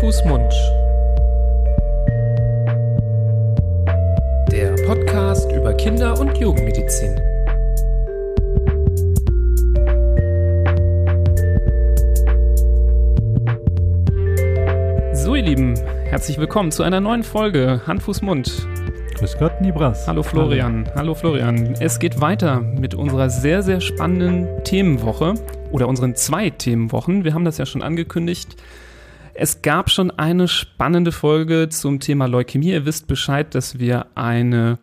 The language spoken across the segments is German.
Fuß, Mund. Der Podcast über Kinder- und Jugendmedizin. So, ihr Lieben, herzlich willkommen zu einer neuen Folge Hand, Fuß, Mund. Grüß Gott, Nibras. Hallo Florian. Hallo. Hallo Florian. Es geht weiter mit unserer sehr, sehr spannenden Themenwoche oder unseren zwei Themenwochen. Wir haben das ja schon angekündigt. Es gab schon eine spannende Folge zum Thema Leukämie. Ihr wisst Bescheid, dass wir eine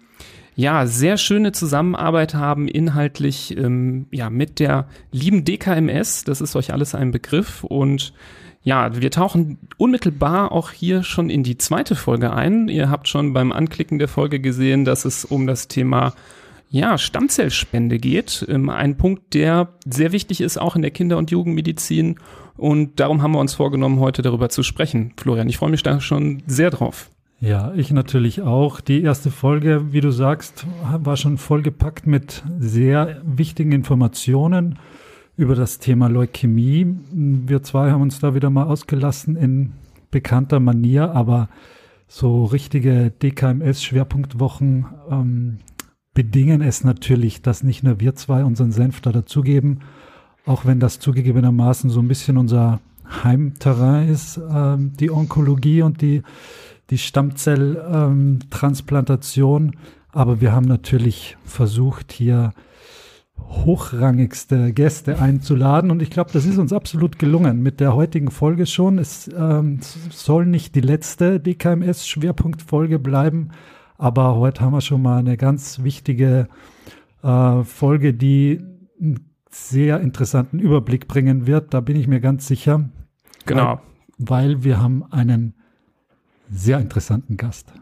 ja, sehr schöne Zusammenarbeit haben, inhaltlich ähm, ja, mit der lieben DKMS. Das ist euch alles ein Begriff. Und ja, wir tauchen unmittelbar auch hier schon in die zweite Folge ein. Ihr habt schon beim Anklicken der Folge gesehen, dass es um das Thema ja, Stammzellspende geht. Ähm, ein Punkt, der sehr wichtig ist, auch in der Kinder- und Jugendmedizin. Und darum haben wir uns vorgenommen, heute darüber zu sprechen. Florian, ich freue mich da schon sehr drauf. Ja, ich natürlich auch. Die erste Folge, wie du sagst, war schon vollgepackt mit sehr wichtigen Informationen über das Thema Leukämie. Wir zwei haben uns da wieder mal ausgelassen in bekannter Manier, aber so richtige DKMS-Schwerpunktwochen ähm, bedingen es natürlich, dass nicht nur wir zwei unseren Senf da dazugeben, auch wenn das zugegebenermaßen so ein bisschen unser Heimterrain ist, ähm, die Onkologie und die, die Stammzelltransplantation. Ähm, Aber wir haben natürlich versucht, hier hochrangigste Gäste einzuladen. Und ich glaube, das ist uns absolut gelungen mit der heutigen Folge schon. Es ähm, soll nicht die letzte DKMS-Schwerpunktfolge bleiben, aber heute haben wir schon mal eine ganz wichtige äh, Folge, die einen sehr interessanten Überblick bringen wird. Da bin ich mir ganz sicher. Genau. Weil, weil wir haben einen sehr interessanten Gast.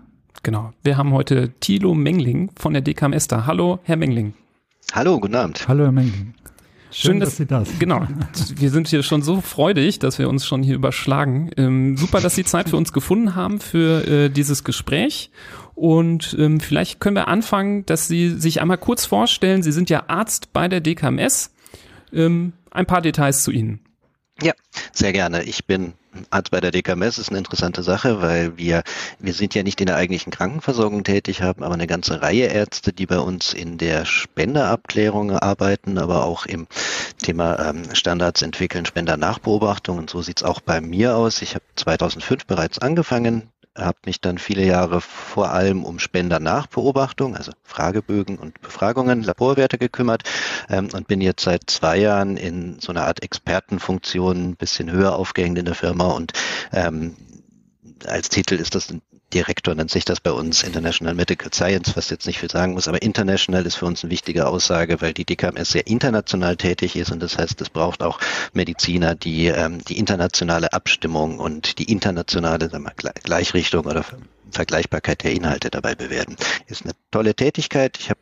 Genau. Wir haben heute Thilo Mengling von der DKMS da. Hallo, Herr Mengling. Hallo, guten Abend. Hallo, Herr Mengling. Schön, Schön dass, dass, Sie da sind. Genau. Wir sind hier schon so freudig, dass wir uns schon hier überschlagen. Ähm, super, dass Sie Zeit für uns gefunden haben für äh, dieses Gespräch. Und ähm, vielleicht können wir anfangen, dass Sie sich einmal kurz vorstellen. Sie sind ja Arzt bei der DKMS. Ähm, ein paar Details zu Ihnen. Ja, sehr gerne. Ich bin Arzt bei der DKMS ist eine interessante Sache, weil wir, wir sind ja nicht in der eigentlichen Krankenversorgung tätig, haben aber eine ganze Reihe Ärzte, die bei uns in der Spenderabklärung arbeiten, aber auch im Thema ähm, Standards entwickeln, Spendernachbeobachtung. Und so sieht's auch bei mir aus. Ich habe 2005 bereits angefangen, habe mich dann viele Jahre vor allem um Spendernachbeobachtung, also Fragebögen und Befragungen, Laborwerte gekümmert ähm, und bin jetzt seit zwei Jahren in so einer Art Expertenfunktion ein bisschen höher aufgehängt in der Firma und ähm, als Titel ist das Direktor nennt sich das bei uns International Medical Science, was jetzt nicht viel sagen muss, aber international ist für uns eine wichtige Aussage, weil die DKMS sehr international tätig ist und das heißt, es braucht auch Mediziner, die ähm, die internationale Abstimmung und die internationale sagen wir, Gleichrichtung oder Vergleichbarkeit der Inhalte dabei bewerten. Ist eine tolle Tätigkeit. Ich habe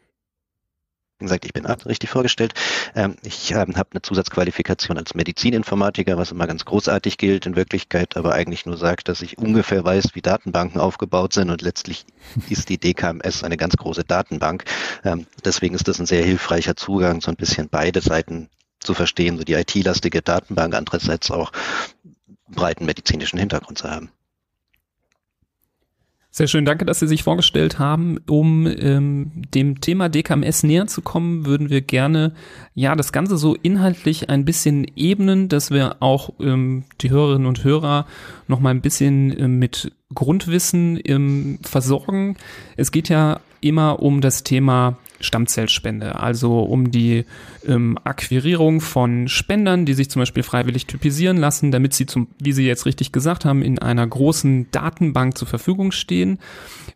gesagt, ich bin richtig vorgestellt. Ähm, ich ähm, habe eine Zusatzqualifikation als Medizininformatiker, was immer ganz großartig gilt, in Wirklichkeit aber eigentlich nur sagt, dass ich ungefähr weiß, wie Datenbanken aufgebaut sind und letztlich ist die DKMS eine ganz große Datenbank. Ähm, deswegen ist das ein sehr hilfreicher Zugang, so ein bisschen beide Seiten zu verstehen, so die IT-lastige Datenbank, andererseits auch breiten medizinischen Hintergrund zu haben. Sehr schön, danke, dass Sie sich vorgestellt haben. Um ähm, dem Thema DKMS näher zu kommen, würden wir gerne ja das Ganze so inhaltlich ein bisschen ebnen, dass wir auch ähm, die Hörerinnen und Hörer noch mal ein bisschen äh, mit Grundwissen ähm, versorgen. Es geht ja immer um das Thema Stammzellspende, also um die ähm, Akquirierung von Spendern, die sich zum Beispiel freiwillig typisieren lassen, damit sie zum, wie Sie jetzt richtig gesagt haben, in einer großen Datenbank zur Verfügung stehen.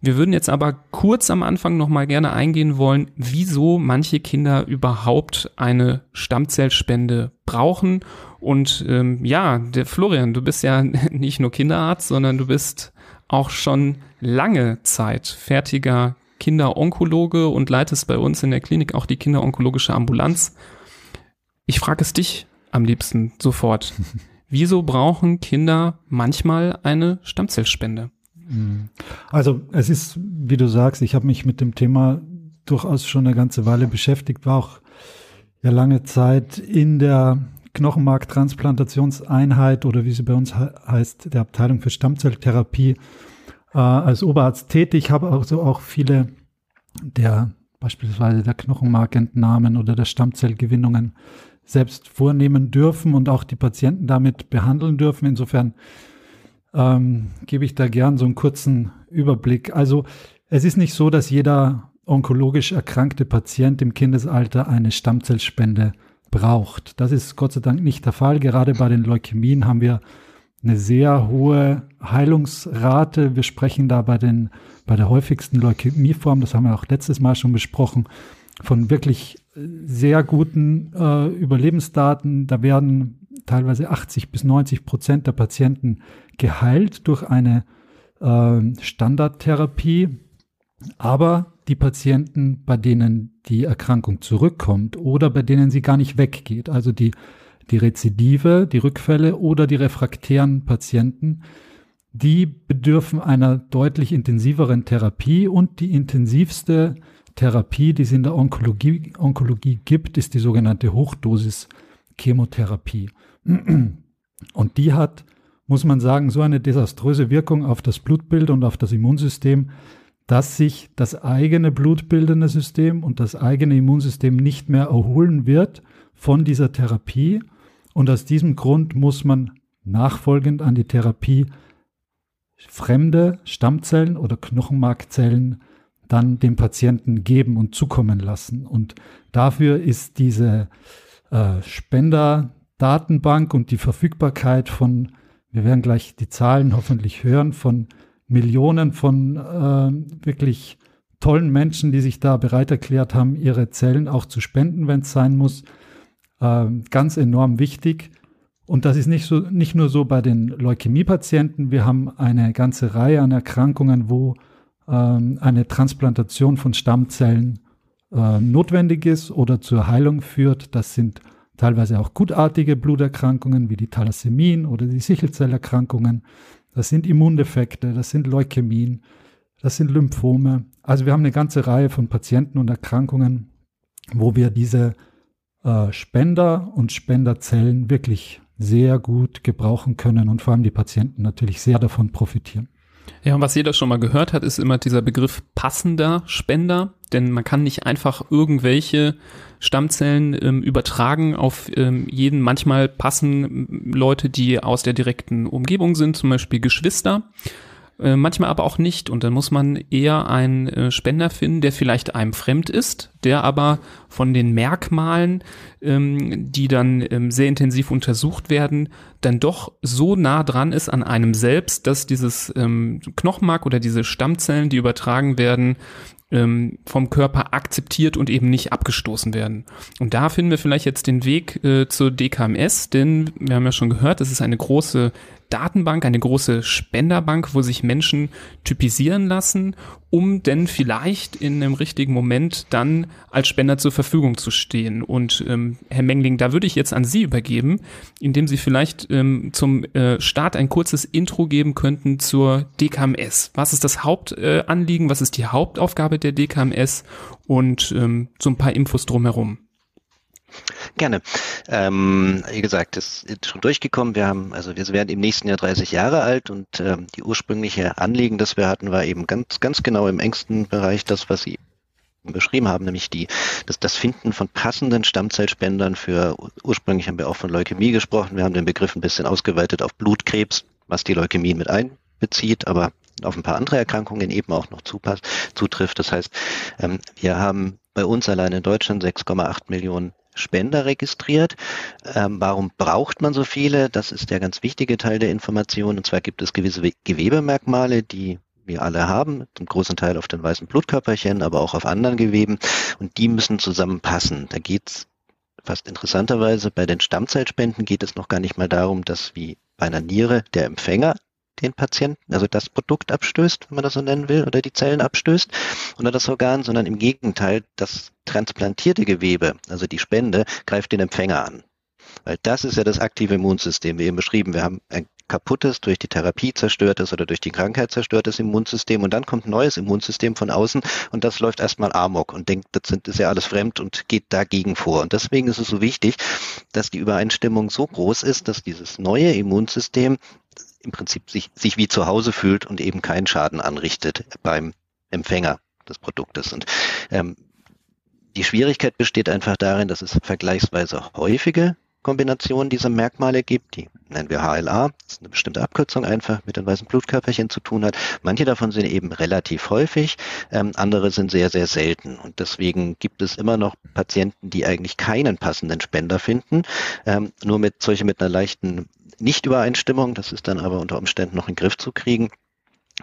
Wir würden jetzt aber kurz am Anfang nochmal gerne eingehen wollen, wieso manche Kinder überhaupt eine Stammzellspende brauchen. Und ähm, ja, der Florian, du bist ja nicht nur Kinderarzt, sondern du bist auch schon lange Zeit fertiger Kinderonkologe und leitest bei uns in der Klinik auch die kinderonkologische Ambulanz. Ich frage es dich am liebsten sofort. Wieso brauchen Kinder manchmal eine Stammzellspende? Mhm. Also es ist, wie du sagst, ich habe mich mit dem Thema durchaus schon eine ganze Weile beschäftigt, war auch ja lange Zeit in der Knochenmarktransplantationseinheit oder wie sie bei uns heißt, der Abteilung für Stammzelltherapie äh, als Oberarzt tätig, habe also auch viele der beispielsweise der Knochenmarkentnahmen oder der Stammzellgewinnungen selbst vornehmen dürfen und auch die Patienten damit behandeln dürfen. Insofern ähm, gebe ich da gern so einen kurzen Überblick. Also es ist nicht so, dass jeder onkologisch erkrankte Patient im Kindesalter eine Stammzellspende braucht. Das ist Gott sei Dank nicht der Fall. Gerade bei den Leukämien haben wir eine sehr hohe Heilungsrate. Wir sprechen da bei, den, bei der häufigsten Leukämieform, das haben wir auch letztes Mal schon besprochen, von wirklich sehr guten äh, Überlebensdaten. Da werden teilweise 80 bis 90 Prozent der Patienten geheilt durch eine äh, Standardtherapie. Aber die Patienten, bei denen die Erkrankung zurückkommt oder bei denen sie gar nicht weggeht, also die, die Rezidive, die Rückfälle oder die refraktären Patienten, die bedürfen einer deutlich intensiveren Therapie und die intensivste Therapie, die es in der Onkologie, Onkologie gibt, ist die sogenannte Hochdosis-Chemotherapie. Und die hat, muss man sagen, so eine desaströse Wirkung auf das Blutbild und auf das Immunsystem, dass sich das eigene blutbildende System und das eigene Immunsystem nicht mehr erholen wird von dieser Therapie. Und aus diesem Grund muss man nachfolgend an die Therapie fremde Stammzellen oder Knochenmarkzellen dann dem Patienten geben und zukommen lassen. Und dafür ist diese äh, Spenderdatenbank und die Verfügbarkeit von, wir werden gleich die Zahlen hoffentlich hören, von Millionen von äh, wirklich tollen Menschen, die sich da bereit erklärt haben, ihre Zellen auch zu spenden, wenn es sein muss, äh, ganz enorm wichtig. Und das ist nicht, so, nicht nur so bei den Leukämiepatienten. Wir haben eine ganze Reihe an Erkrankungen, wo ähm, eine Transplantation von Stammzellen äh, notwendig ist oder zur Heilung führt. Das sind teilweise auch gutartige Bluterkrankungen wie die Thalassämien oder die Sichelzellerkrankungen. Das sind Immundefekte, das sind Leukämien, das sind Lymphome. Also wir haben eine ganze Reihe von Patienten und Erkrankungen, wo wir diese äh, Spender und Spenderzellen wirklich sehr gut gebrauchen können und vor allem die Patienten natürlich sehr davon profitieren. Ja, und was jeder schon mal gehört hat, ist immer dieser Begriff passender Spender, denn man kann nicht einfach irgendwelche Stammzellen ähm, übertragen auf ähm, jeden. Manchmal passen Leute, die aus der direkten Umgebung sind, zum Beispiel Geschwister. Äh, manchmal aber auch nicht. Und dann muss man eher einen äh, Spender finden, der vielleicht einem fremd ist, der aber von den Merkmalen, ähm, die dann ähm, sehr intensiv untersucht werden, dann doch so nah dran ist an einem selbst, dass dieses ähm, Knochenmark oder diese Stammzellen, die übertragen werden, ähm, vom Körper akzeptiert und eben nicht abgestoßen werden. Und da finden wir vielleicht jetzt den Weg äh, zur DKMS, denn wir haben ja schon gehört, das ist eine große Datenbank, eine große Spenderbank, wo sich Menschen typisieren lassen, um denn vielleicht in einem richtigen Moment dann als Spender zur Verfügung zu stehen. Und ähm, Herr Mengling, da würde ich jetzt an Sie übergeben, indem Sie vielleicht ähm, zum äh, Start ein kurzes Intro geben könnten zur DKMS. Was ist das Hauptanliegen? Äh, was ist die Hauptaufgabe der DKMS? Und ähm, so ein paar Infos drumherum. Gerne. Ähm, wie gesagt, es ist schon durchgekommen. Wir haben, also wir werden im nächsten Jahr 30 Jahre alt und ähm, die ursprüngliche Anliegen, das wir hatten, war eben ganz, ganz genau im engsten Bereich das, was Sie beschrieben haben, nämlich die, das, das Finden von passenden Stammzellspendern für, ursprünglich haben wir auch von Leukämie gesprochen, wir haben den Begriff ein bisschen ausgeweitet auf Blutkrebs, was die Leukämien mit einbezieht, aber auf ein paar andere Erkrankungen eben auch noch zupasst, zutrifft. Das heißt, ähm, wir haben bei uns allein in Deutschland 6,8 Millionen Spender registriert. Ähm, warum braucht man so viele? Das ist der ganz wichtige Teil der Information. Und zwar gibt es gewisse Gewebemerkmale, die wir alle haben, zum großen Teil auf den weißen Blutkörperchen, aber auch auf anderen Geweben. Und die müssen zusammenpassen. Da geht's fast interessanterweise bei den Stammzellspenden geht es noch gar nicht mal darum, dass wie bei einer Niere der Empfänger den Patienten, also das Produkt abstößt, wenn man das so nennen will, oder die Zellen abstößt oder das Organ, sondern im Gegenteil, das transplantierte Gewebe, also die Spende, greift den Empfänger an. Weil das ist ja das aktive Immunsystem, wie eben beschrieben. Wir haben ein kaputtes, durch die Therapie zerstörtes oder durch die Krankheit zerstörtes Immunsystem und dann kommt ein neues Immunsystem von außen und das läuft erstmal amok und denkt, das ist ja alles fremd und geht dagegen vor. Und deswegen ist es so wichtig, dass die Übereinstimmung so groß ist, dass dieses neue Immunsystem im Prinzip sich, sich wie zu Hause fühlt und eben keinen Schaden anrichtet beim Empfänger des Produktes. Und ähm, die Schwierigkeit besteht einfach darin, dass es vergleichsweise häufige Kombinationen dieser Merkmale gibt, die nennen wir HLA, das ist eine bestimmte Abkürzung einfach mit den weißen Blutkörperchen zu tun hat. Manche davon sind eben relativ häufig, ähm, andere sind sehr, sehr selten. Und deswegen gibt es immer noch Patienten, die eigentlich keinen passenden Spender finden, ähm, nur mit solche mit einer leichten Nichtübereinstimmung, das ist dann aber unter Umständen noch in den Griff zu kriegen.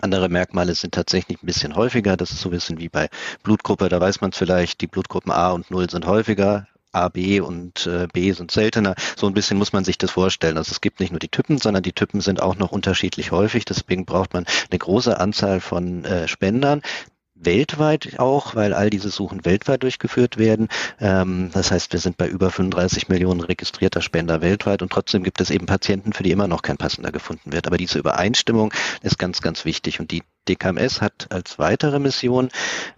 Andere Merkmale sind tatsächlich ein bisschen häufiger. Das ist so ein bisschen wie bei Blutgruppe. Da weiß man es vielleicht, die Blutgruppen A und 0 sind häufiger. A, B und äh, B sind seltener. So ein bisschen muss man sich das vorstellen. Also es gibt nicht nur die Typen, sondern die Typen sind auch noch unterschiedlich häufig. Deswegen braucht man eine große Anzahl von äh, Spendern weltweit auch, weil all diese Suchen weltweit durchgeführt werden. Ähm, das heißt, wir sind bei über 35 Millionen registrierter Spender weltweit und trotzdem gibt es eben Patienten, für die immer noch kein passender gefunden wird. Aber diese Übereinstimmung ist ganz, ganz wichtig und die DKMS hat als weitere Mission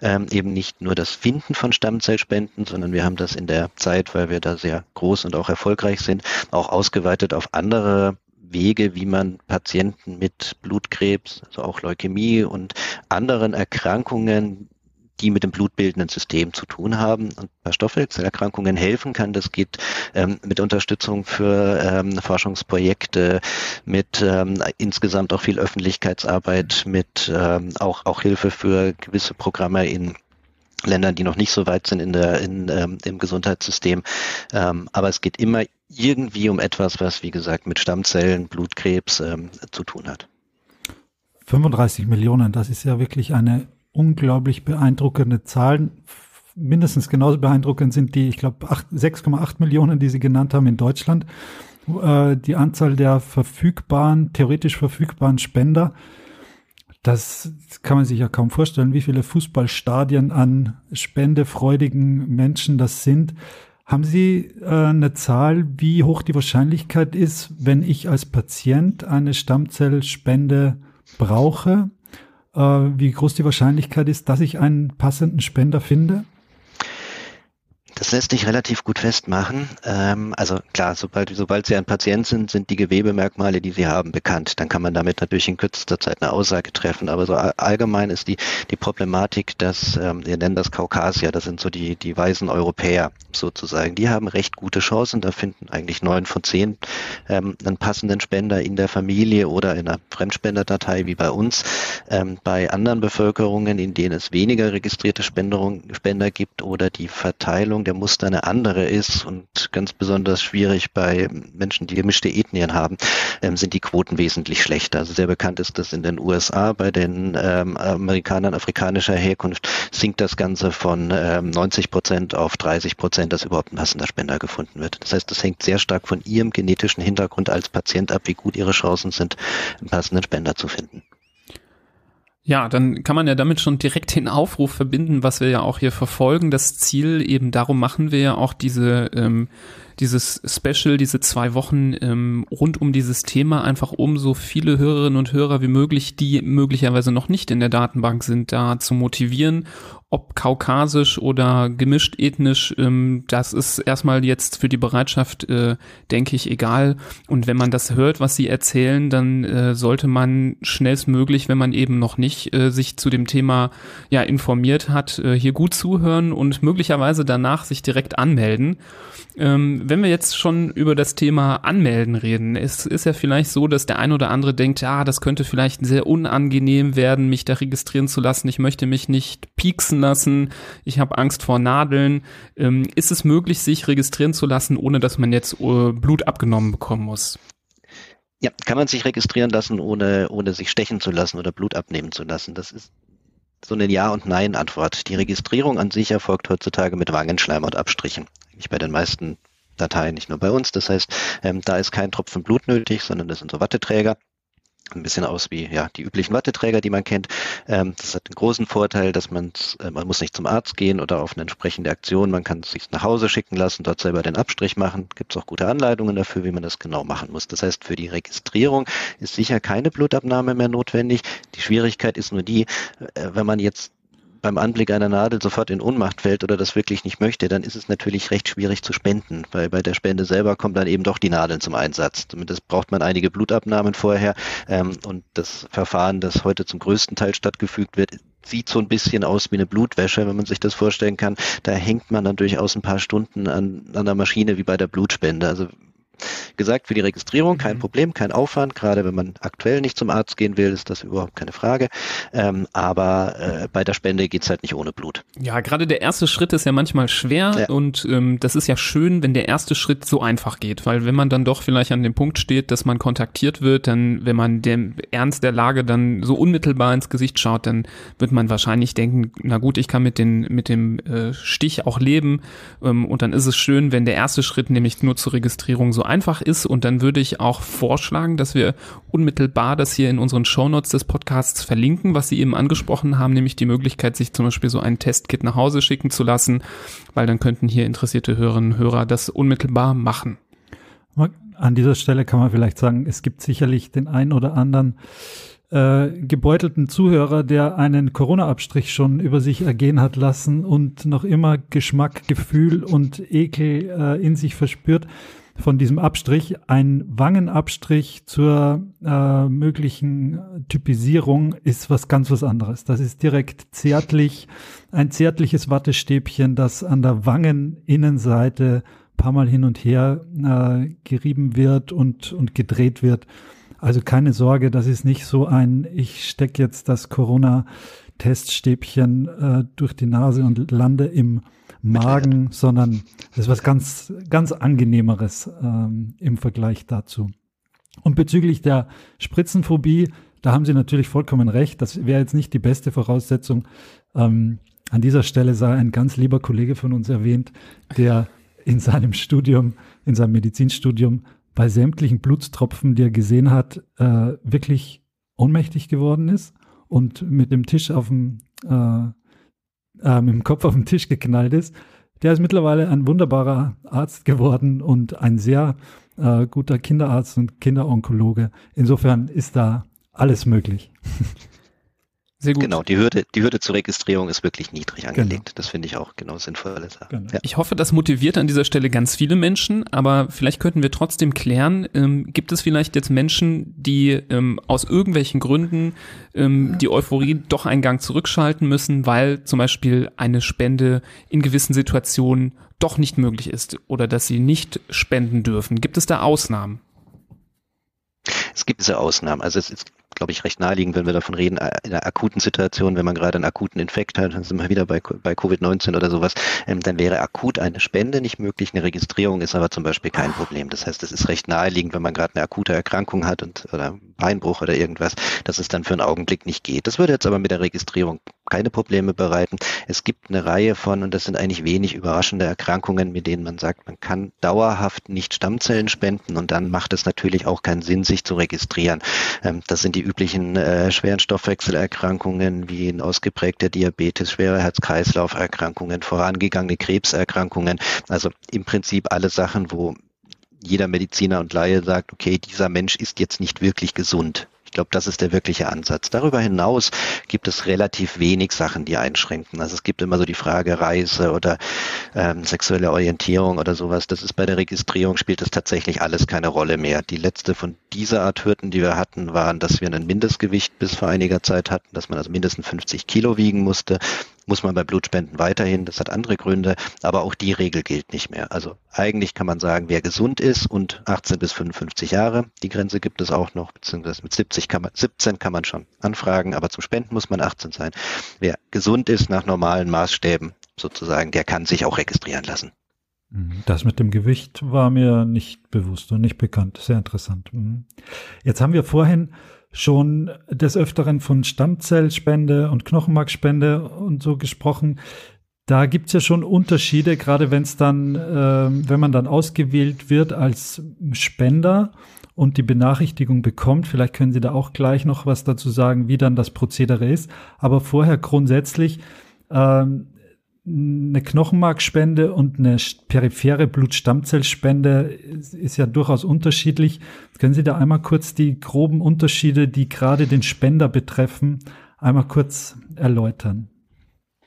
ähm, eben nicht nur das Finden von Stammzellspenden, sondern wir haben das in der Zeit, weil wir da sehr groß und auch erfolgreich sind, auch ausgeweitet auf andere Wege, wie man Patienten mit Blutkrebs, also auch Leukämie und anderen Erkrankungen, die mit dem blutbildenden System zu tun haben und bei Stoffwechselerkrankungen helfen kann. Das geht ähm, mit Unterstützung für ähm, Forschungsprojekte, mit ähm, insgesamt auch viel Öffentlichkeitsarbeit, mit ähm, auch, auch Hilfe für gewisse Programme in Ländern, die noch nicht so weit sind in der, in, ähm, im Gesundheitssystem. Ähm, aber es geht immer irgendwie um etwas, was, wie gesagt, mit Stammzellen, Blutkrebs ähm, zu tun hat. 35 Millionen, das ist ja wirklich eine unglaublich beeindruckende Zahl. Mindestens genauso beeindruckend sind die, ich glaube, 6,8 Millionen, die Sie genannt haben in Deutschland. Äh, die Anzahl der verfügbaren, theoretisch verfügbaren Spender das kann man sich ja kaum vorstellen, wie viele Fußballstadien an spendefreudigen Menschen das sind. Haben Sie äh, eine Zahl, wie hoch die Wahrscheinlichkeit ist, wenn ich als Patient eine Stammzellspende brauche? Äh, wie groß die Wahrscheinlichkeit ist, dass ich einen passenden Spender finde? Das lässt sich relativ gut festmachen. Ähm, also klar, sobald, sobald Sie ein Patient sind, sind die Gewebemerkmale, die Sie haben, bekannt. Dann kann man damit natürlich in kürzester Zeit eine Aussage treffen. Aber so allgemein ist die, die Problematik, dass ähm, wir nennen das Kaukasier, das sind so die, die weißen Europäer sozusagen. Die haben recht gute Chancen. Da finden eigentlich neun von zehn ähm, einen passenden Spender in der Familie oder in einer Fremdspenderdatei wie bei uns. Ähm, bei anderen Bevölkerungen, in denen es weniger registrierte Spender gibt oder die Verteilung der Muster eine andere ist und ganz besonders schwierig bei Menschen, die gemischte Ethnien haben, ähm, sind die Quoten wesentlich schlechter. Also sehr bekannt ist das in den USA bei den ähm, Amerikanern afrikanischer Herkunft sinkt das Ganze von ähm, 90 Prozent auf 30 Prozent, dass überhaupt ein passender Spender gefunden wird. Das heißt, das hängt sehr stark von ihrem genetischen Hintergrund als Patient ab, wie gut ihre Chancen sind, einen passenden Spender zu finden. Ja, dann kann man ja damit schon direkt den Aufruf verbinden, was wir ja auch hier verfolgen. Das Ziel eben darum machen wir ja auch diese ähm, dieses Special, diese zwei Wochen ähm, rund um dieses Thema einfach um so viele Hörerinnen und Hörer wie möglich, die möglicherweise noch nicht in der Datenbank sind, da zu motivieren ob kaukasisch oder gemischt ethnisch, ähm, das ist erstmal jetzt für die Bereitschaft, äh, denke ich, egal. Und wenn man das hört, was sie erzählen, dann äh, sollte man schnellstmöglich, wenn man eben noch nicht äh, sich zu dem Thema ja informiert hat, äh, hier gut zuhören und möglicherweise danach sich direkt anmelden. Ähm, wenn wir jetzt schon über das Thema Anmelden reden, es ist ja vielleicht so, dass der ein oder andere denkt, ja, das könnte vielleicht sehr unangenehm werden, mich da registrieren zu lassen. Ich möchte mich nicht pieksen lassen. Ich habe Angst vor Nadeln. Ähm, ist es möglich, sich registrieren zu lassen, ohne dass man jetzt äh, Blut abgenommen bekommen muss? Ja, kann man sich registrieren lassen, ohne, ohne sich stechen zu lassen oder Blut abnehmen zu lassen. Das ist so eine Ja- und Nein-Antwort. Die Registrierung an sich erfolgt heutzutage mit Wangenschleimhautabstrichen eigentlich bei den meisten Dateien, nicht nur bei uns. Das heißt, ähm, da ist kein Tropfen Blut nötig, sondern das sind so Watteträger. ein bisschen aus wie ja die üblichen Watteträger, die man kennt. Ähm, das hat einen großen Vorteil, dass man äh, man muss nicht zum Arzt gehen oder auf eine entsprechende Aktion. Man kann es sich nach Hause schicken lassen, dort selber den Abstrich machen. Gibt es auch gute Anleitungen dafür, wie man das genau machen muss. Das heißt, für die Registrierung ist sicher keine Blutabnahme mehr notwendig. Die Schwierigkeit ist nur die, äh, wenn man jetzt beim Anblick einer Nadel sofort in Ohnmacht fällt oder das wirklich nicht möchte, dann ist es natürlich recht schwierig zu spenden, weil bei der Spende selber kommen dann eben doch die Nadeln zum Einsatz. Zumindest braucht man einige Blutabnahmen vorher ähm, und das Verfahren, das heute zum größten Teil stattgefügt wird, sieht so ein bisschen aus wie eine Blutwäsche, wenn man sich das vorstellen kann. Da hängt man dann durchaus ein paar Stunden an, an der Maschine wie bei der Blutspende. Also gesagt, für die Registrierung kein mhm. Problem, kein Aufwand. Gerade wenn man aktuell nicht zum Arzt gehen will, ist das überhaupt keine Frage. Ähm, aber äh, bei der Spende geht's halt nicht ohne Blut. Ja, gerade der erste Schritt ist ja manchmal schwer ja. und ähm, das ist ja schön, wenn der erste Schritt so einfach geht, weil wenn man dann doch vielleicht an dem Punkt steht, dass man kontaktiert wird, dann, wenn man dem Ernst der Lage dann so unmittelbar ins Gesicht schaut, dann wird man wahrscheinlich denken, na gut, ich kann mit, den, mit dem äh, Stich auch leben ähm, und dann ist es schön, wenn der erste Schritt nämlich nur zur Registrierung so einfach ist und dann würde ich auch vorschlagen, dass wir unmittelbar das hier in unseren Shownotes des Podcasts verlinken, was Sie eben angesprochen haben, nämlich die Möglichkeit, sich zum Beispiel so ein Testkit nach Hause schicken zu lassen, weil dann könnten hier interessierte Hörerinnen und Hörer das unmittelbar machen. An dieser Stelle kann man vielleicht sagen, es gibt sicherlich den einen oder anderen äh, gebeutelten Zuhörer, der einen Corona-Abstrich schon über sich ergehen hat lassen und noch immer Geschmack, Gefühl und Ekel äh, in sich verspürt von diesem Abstrich. Ein Wangenabstrich zur äh, möglichen Typisierung ist was ganz was anderes. Das ist direkt zärtlich, ein zärtliches Wattestäbchen, das an der Wangeninnenseite paar Mal hin und her äh, gerieben wird und, und gedreht wird. Also keine Sorge, das ist nicht so ein, ich stecke jetzt das Corona-Teststäbchen äh, durch die Nase und lande im Magen, sondern das ist was ganz, ganz angenehmeres ähm, im Vergleich dazu. Und bezüglich der Spritzenphobie, da haben Sie natürlich vollkommen recht. Das wäre jetzt nicht die beste Voraussetzung. Ähm, an dieser Stelle sei ein ganz lieber Kollege von uns erwähnt, der in seinem Studium, in seinem Medizinstudium bei sämtlichen Blutstropfen, die er gesehen hat, äh, wirklich ohnmächtig geworden ist und mit dem Tisch auf dem äh, äh, mit dem Kopf auf den Tisch geknallt ist. Der ist mittlerweile ein wunderbarer Arzt geworden und ein sehr äh, guter Kinderarzt und Kinderonkologe. Insofern ist da alles möglich. Sehr gut. Genau, die Hürde, die Hürde zur Registrierung ist wirklich niedrig angelegt. Genau. Das finde ich auch genau sinnvolle Sache. Genau. Ja. Ich hoffe, das motiviert an dieser Stelle ganz viele Menschen, aber vielleicht könnten wir trotzdem klären, ähm, gibt es vielleicht jetzt Menschen, die ähm, aus irgendwelchen Gründen ähm, die Euphorie doch einen Gang zurückschalten müssen, weil zum Beispiel eine Spende in gewissen Situationen doch nicht möglich ist oder dass sie nicht spenden dürfen. Gibt es da Ausnahmen? Es gibt diese Ausnahmen. Also es ist glaube ich, recht naheliegend, wenn wir davon reden, äh, in einer akuten Situation, wenn man gerade einen akuten Infekt hat, dann sind wir wieder bei, bei Covid-19 oder sowas, ähm, dann wäre akut eine Spende nicht möglich, eine Registrierung ist aber zum Beispiel kein Problem. Das heißt, es ist recht naheliegend, wenn man gerade eine akute Erkrankung hat und oder Beinbruch oder irgendwas, dass es dann für einen Augenblick nicht geht. Das würde jetzt aber mit der Registrierung keine Probleme bereiten. Es gibt eine Reihe von, und das sind eigentlich wenig überraschende Erkrankungen, mit denen man sagt, man kann dauerhaft nicht Stammzellen spenden und dann macht es natürlich auch keinen Sinn, sich zu registrieren. Ähm, das sind die üblichen äh, schweren Stoffwechselerkrankungen wie ein ausgeprägter Diabetes, schwere Herz-Kreislauf-Erkrankungen, vorangegangene Krebserkrankungen. Also im Prinzip alle Sachen, wo jeder Mediziner und Laie sagt, okay, dieser Mensch ist jetzt nicht wirklich gesund. Ich glaube, das ist der wirkliche Ansatz. Darüber hinaus gibt es relativ wenig Sachen, die einschränken. Also es gibt immer so die Frage Reise oder ähm, sexuelle Orientierung oder sowas. Das ist bei der Registrierung spielt das tatsächlich alles keine Rolle mehr. Die letzte von dieser Art Hürden, die wir hatten, waren, dass wir ein Mindestgewicht bis vor einiger Zeit hatten, dass man also mindestens 50 Kilo wiegen musste muss man bei Blutspenden weiterhin. Das hat andere Gründe, aber auch die Regel gilt nicht mehr. Also eigentlich kann man sagen, wer gesund ist und 18 bis 55 Jahre, die Grenze gibt es auch noch, beziehungsweise mit 70 kann man, 17 kann man schon anfragen, aber zum Spenden muss man 18 sein. Wer gesund ist nach normalen Maßstäben sozusagen, der kann sich auch registrieren lassen. Mhm. Das mit dem Gewicht war mir nicht bewusst und nicht bekannt. Sehr interessant. Mhm. Jetzt haben wir vorhin schon des Öfteren von Stammzellspende und Knochenmarkspende und so gesprochen. Da gibt's ja schon Unterschiede, gerade wenn es dann, äh, wenn man dann ausgewählt wird als Spender und die Benachrichtigung bekommt. Vielleicht können Sie da auch gleich noch was dazu sagen, wie dann das Prozedere ist. Aber vorher grundsätzlich ähm, eine Knochenmarkspende und eine periphere Blutstammzellspende ist ja durchaus unterschiedlich. Können Sie da einmal kurz die groben Unterschiede, die gerade den Spender betreffen, einmal kurz erläutern?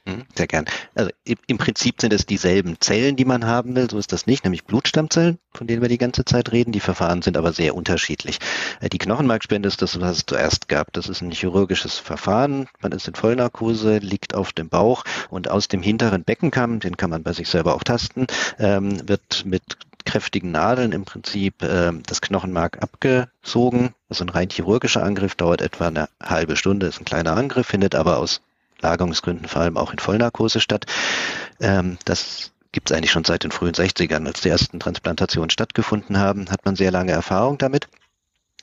Mhm, sehr gern. Also im Prinzip sind es dieselben Zellen, die man haben will, so ist das nicht, nämlich Blutstammzellen, von denen wir die ganze Zeit reden. Die Verfahren sind aber sehr unterschiedlich. Äh, die Knochenmarkspende ist das, was es zuerst gab. Das ist ein chirurgisches Verfahren. Man ist in Vollnarkose, liegt auf dem Bauch und aus dem hinteren Beckenkamm, den kann man bei sich selber auch tasten, ähm, wird mit kräftigen Nadeln im Prinzip äh, das Knochenmark abgezogen. Also ein rein chirurgischer Angriff dauert etwa eine halbe Stunde, ist ein kleiner Angriff, findet aber aus Lagerungsgründen vor allem auch in Vollnarkose statt. Ähm, das gibt es eigentlich schon seit den frühen 60ern. Als die ersten Transplantationen stattgefunden haben, hat man sehr lange Erfahrung damit.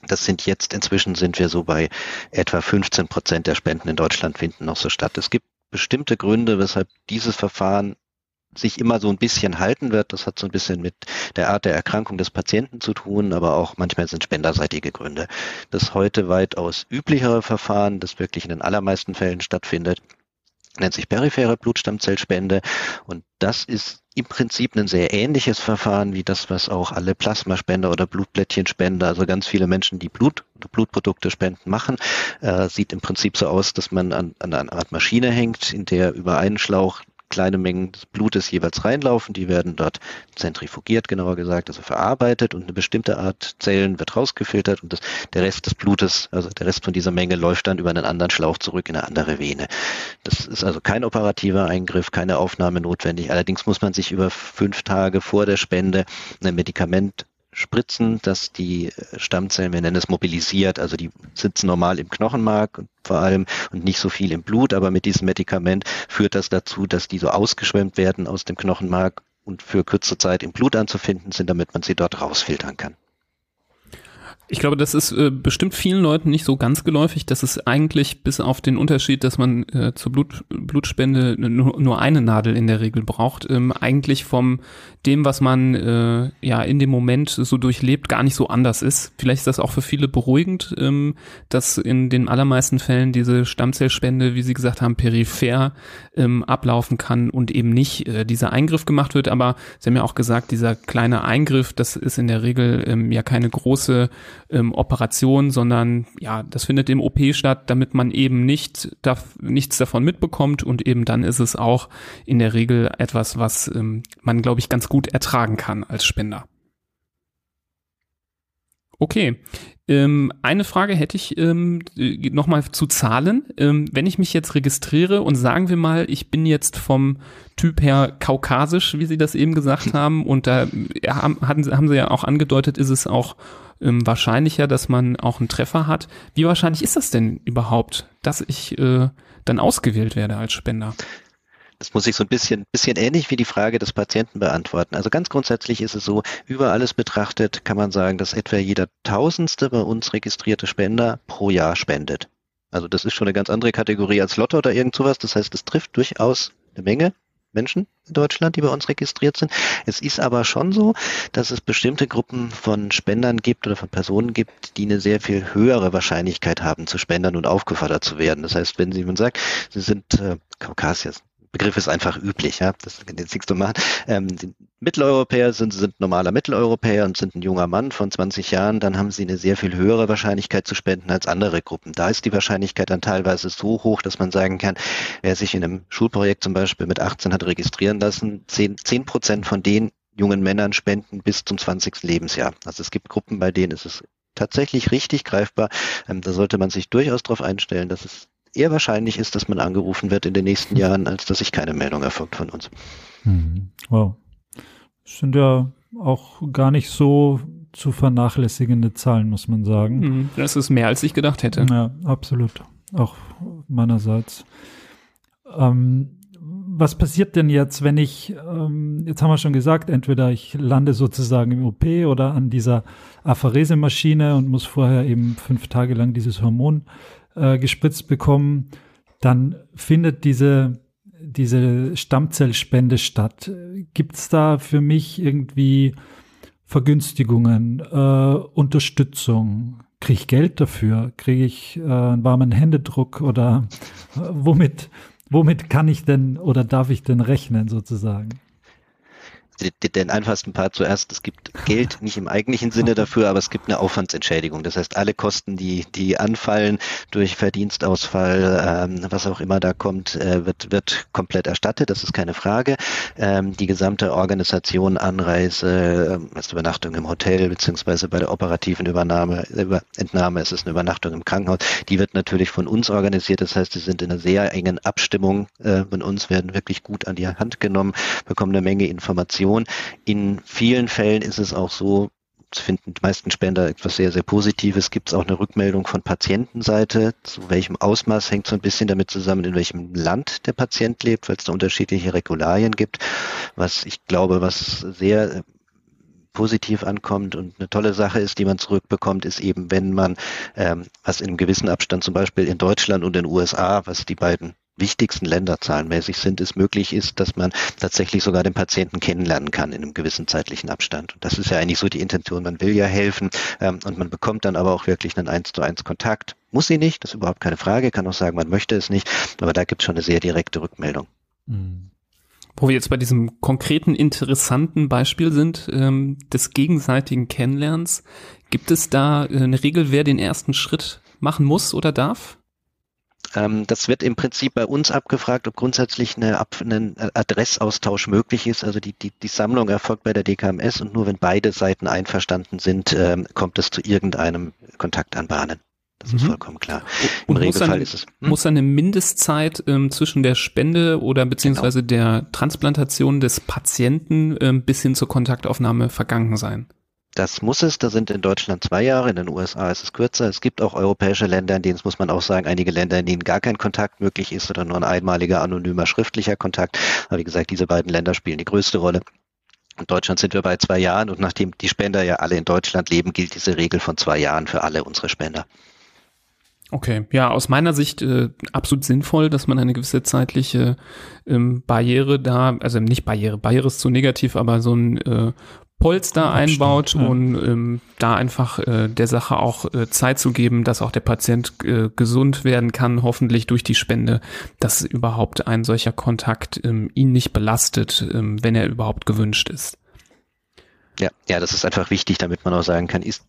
Das sind jetzt, inzwischen sind wir so bei etwa 15 Prozent der Spenden in Deutschland finden noch so statt. Es gibt bestimmte Gründe, weshalb dieses Verfahren sich immer so ein bisschen halten wird. Das hat so ein bisschen mit der Art der Erkrankung des Patienten zu tun, aber auch manchmal sind spenderseitige Gründe. Das heute weitaus üblichere Verfahren, das wirklich in den allermeisten Fällen stattfindet, nennt sich periphere Blutstammzellspende und das ist im Prinzip ein sehr ähnliches Verfahren wie das, was auch alle Plasmaspender oder Blutplättchenspender, also ganz viele Menschen, die Blut Blutprodukte spenden, machen. Äh, sieht im Prinzip so aus, dass man an, an einer Art Maschine hängt, in der über einen Schlauch kleine Mengen des Blutes jeweils reinlaufen. Die werden dort zentrifugiert, genauer gesagt, also verarbeitet und eine bestimmte Art Zellen wird rausgefiltert und das, der Rest des Blutes, also der Rest von dieser Menge läuft dann über einen anderen Schlauch zurück in eine andere Vene. Das ist also kein operativer Eingriff, keine Aufnahme notwendig. Allerdings muss man sich über fünf Tage vor der Spende ein Medikament spritzen, dass die äh, Stammzellen, wir nennen es mobilisiert, also die sitzen normal im Knochenmark vor allem und nicht so viel im Blut, aber mit diesem Medikament führt das dazu, dass die so ausgeschwemmt werden aus dem Knochenmark und für kurze Zeit im Blut anzufinden sind, damit man sie dort rausfiltern kann. Ich glaube, das ist äh, bestimmt vielen Leuten nicht so ganz geläufig. Das ist eigentlich bis auf den Unterschied, dass man äh, zur Blut, Blutspende nur, nur, eine Nadel in der Regel braucht, ähm, eigentlich vom dem, was man äh, ja in dem Moment so durchlebt, gar nicht so anders ist. Vielleicht ist das auch für viele beruhigend, ähm, dass in den allermeisten Fällen diese Stammzellspende, wie Sie gesagt haben, peripher ähm, ablaufen kann und eben nicht äh, dieser Eingriff gemacht wird. Aber Sie haben ja auch gesagt, dieser kleine Eingriff, das ist in der Regel ähm, ja keine große ähm, Operation, sondern ja, das findet im OP statt, damit man eben nicht darf, nichts davon mitbekommt und eben dann ist es auch in der Regel etwas, was ähm, man, glaube ich, ganz gut ertragen kann als Spender. Okay. Ähm, eine Frage hätte ich ähm, nochmal zu Zahlen. Ähm, wenn ich mich jetzt registriere und sagen wir mal, ich bin jetzt vom Typ her kaukasisch, wie Sie das eben gesagt haben, und da haben, hatten, haben Sie ja auch angedeutet, ist es auch ähm, wahrscheinlicher, dass man auch einen Treffer hat. Wie wahrscheinlich ist das denn überhaupt, dass ich äh, dann ausgewählt werde als Spender? Das muss ich so ein bisschen, bisschen ähnlich wie die Frage des Patienten beantworten. Also ganz grundsätzlich ist es so, über alles betrachtet kann man sagen, dass etwa jeder tausendste bei uns registrierte Spender pro Jahr spendet. Also das ist schon eine ganz andere Kategorie als Lotto oder irgend sowas. Das heißt, es trifft durchaus eine Menge Menschen in Deutschland, die bei uns registriert sind. Es ist aber schon so, dass es bestimmte Gruppen von Spendern gibt oder von Personen gibt, die eine sehr viel höhere Wahrscheinlichkeit haben zu spendern und aufgefordert zu werden. Das heißt, wenn Sie man sagt, Sie sind äh, Kaukasiers, Begriff ist einfach üblich, ja. Das kann jetzt nichts zu machen. Ähm, Mitteleuropäer sind, sind normaler Mitteleuropäer und sind ein junger Mann von 20 Jahren, dann haben sie eine sehr viel höhere Wahrscheinlichkeit zu spenden als andere Gruppen. Da ist die Wahrscheinlichkeit dann teilweise so hoch, dass man sagen kann, wer sich in einem Schulprojekt zum Beispiel mit 18 hat registrieren lassen, 10, 10 Prozent von den jungen Männern spenden bis zum 20. Lebensjahr. Also es gibt Gruppen, bei denen ist es tatsächlich richtig greifbar. Ähm, da sollte man sich durchaus darauf einstellen, dass es eher wahrscheinlich ist, dass man angerufen wird in den nächsten hm. Jahren, als dass sich keine Meldung erfolgt von uns. Mhm. Wow. Das sind ja auch gar nicht so zu vernachlässigende Zahlen, muss man sagen. Mhm. Das ist mehr, als ich gedacht hätte. Ja, absolut. Auch meinerseits. Ähm, was passiert denn jetzt, wenn ich, ähm, jetzt haben wir schon gesagt, entweder ich lande sozusagen im OP oder an dieser Apharese-Maschine und muss vorher eben fünf Tage lang dieses Hormon äh, gespritzt bekommen, dann findet diese, diese Stammzellspende statt. Gibt es da für mich irgendwie Vergünstigungen, äh, Unterstützung? Kriege ich Geld dafür? Kriege ich äh, einen warmen Händedruck oder äh, womit, womit kann ich denn oder darf ich denn rechnen sozusagen? Den einfachsten Part zuerst. Es gibt Geld nicht im eigentlichen Sinne dafür, aber es gibt eine Aufwandsentschädigung. Das heißt, alle Kosten, die, die anfallen durch Verdienstausfall, ähm, was auch immer da kommt, äh, wird, wird komplett erstattet. Das ist keine Frage. Ähm, die gesamte Organisation, Anreise, äh, Übernachtung im Hotel, beziehungsweise bei der operativen Übernahme, über, Entnahme, es ist eine Übernachtung im Krankenhaus, die wird natürlich von uns organisiert. Das heißt, sie sind in einer sehr engen Abstimmung äh, von uns, werden wirklich gut an die Hand genommen, bekommen eine Menge Informationen Information. In vielen Fällen ist es auch so, das finden die meisten Spender etwas sehr, sehr Positives. Gibt es auch eine Rückmeldung von Patientenseite? Zu welchem Ausmaß hängt so ein bisschen damit zusammen, in welchem Land der Patient lebt, weil es da unterschiedliche Regularien gibt. Was ich glaube, was sehr positiv ankommt und eine tolle Sache ist, die man zurückbekommt, ist eben, wenn man, ähm, was in einem gewissen Abstand zum Beispiel in Deutschland und in den USA, was die beiden wichtigsten Länder zahlenmäßig sind, es möglich ist, dass man tatsächlich sogar den Patienten kennenlernen kann in einem gewissen zeitlichen Abstand. Und das ist ja eigentlich so die Intention. Man will ja helfen ähm, und man bekommt dann aber auch wirklich einen eins zu eins Kontakt. Muss sie nicht, das ist überhaupt keine Frage, kann auch sagen, man möchte es nicht, aber da gibt es schon eine sehr direkte Rückmeldung. Mhm. Wo wir jetzt bei diesem konkreten, interessanten Beispiel sind, ähm, des gegenseitigen Kennenlernens, gibt es da äh, eine Regel, wer den ersten Schritt machen muss oder darf? Ähm, das wird im Prinzip bei uns abgefragt, ob grundsätzlich eine, ein Adressaustausch möglich ist. Also die, die, die Sammlung erfolgt bei der DKMS und nur wenn beide Seiten einverstanden sind, ähm, kommt es zu irgendeinem Kontakt anbahnen. Das ist mhm. vollkommen klar. Im und Regelfall eine, ist es. Hm? Muss eine Mindestzeit ähm, zwischen der Spende oder beziehungsweise genau. der Transplantation des Patienten ähm, bis hin zur Kontaktaufnahme vergangen sein? Das muss es. Da sind in Deutschland zwei Jahre, in den USA ist es kürzer. Es gibt auch europäische Länder, in denen es muss man auch sagen, einige Länder, in denen gar kein Kontakt möglich ist oder nur ein einmaliger anonymer schriftlicher Kontakt. Aber wie gesagt, diese beiden Länder spielen die größte Rolle. In Deutschland sind wir bei zwei Jahren und nachdem die Spender ja alle in Deutschland leben, gilt diese Regel von zwei Jahren für alle unsere Spender. Okay, ja, aus meiner Sicht äh, absolut sinnvoll, dass man eine gewisse zeitliche ähm, Barriere da, also nicht Barriere, Barriere ist zu negativ, aber so ein äh, Polster einbaut ja. und ähm, da einfach äh, der Sache auch äh, Zeit zu geben, dass auch der Patient äh, gesund werden kann, hoffentlich durch die Spende, dass überhaupt ein solcher Kontakt ähm, ihn nicht belastet, ähm, wenn er überhaupt gewünscht ist. Ja, ja, das ist einfach wichtig, damit man auch sagen kann, ist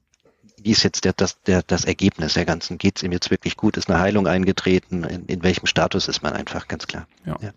wie ist jetzt der, das, der, das Ergebnis der ganzen? Geht es ihm jetzt wirklich gut? Ist eine Heilung eingetreten? In, in welchem Status ist man einfach, ganz klar. Ja. ja.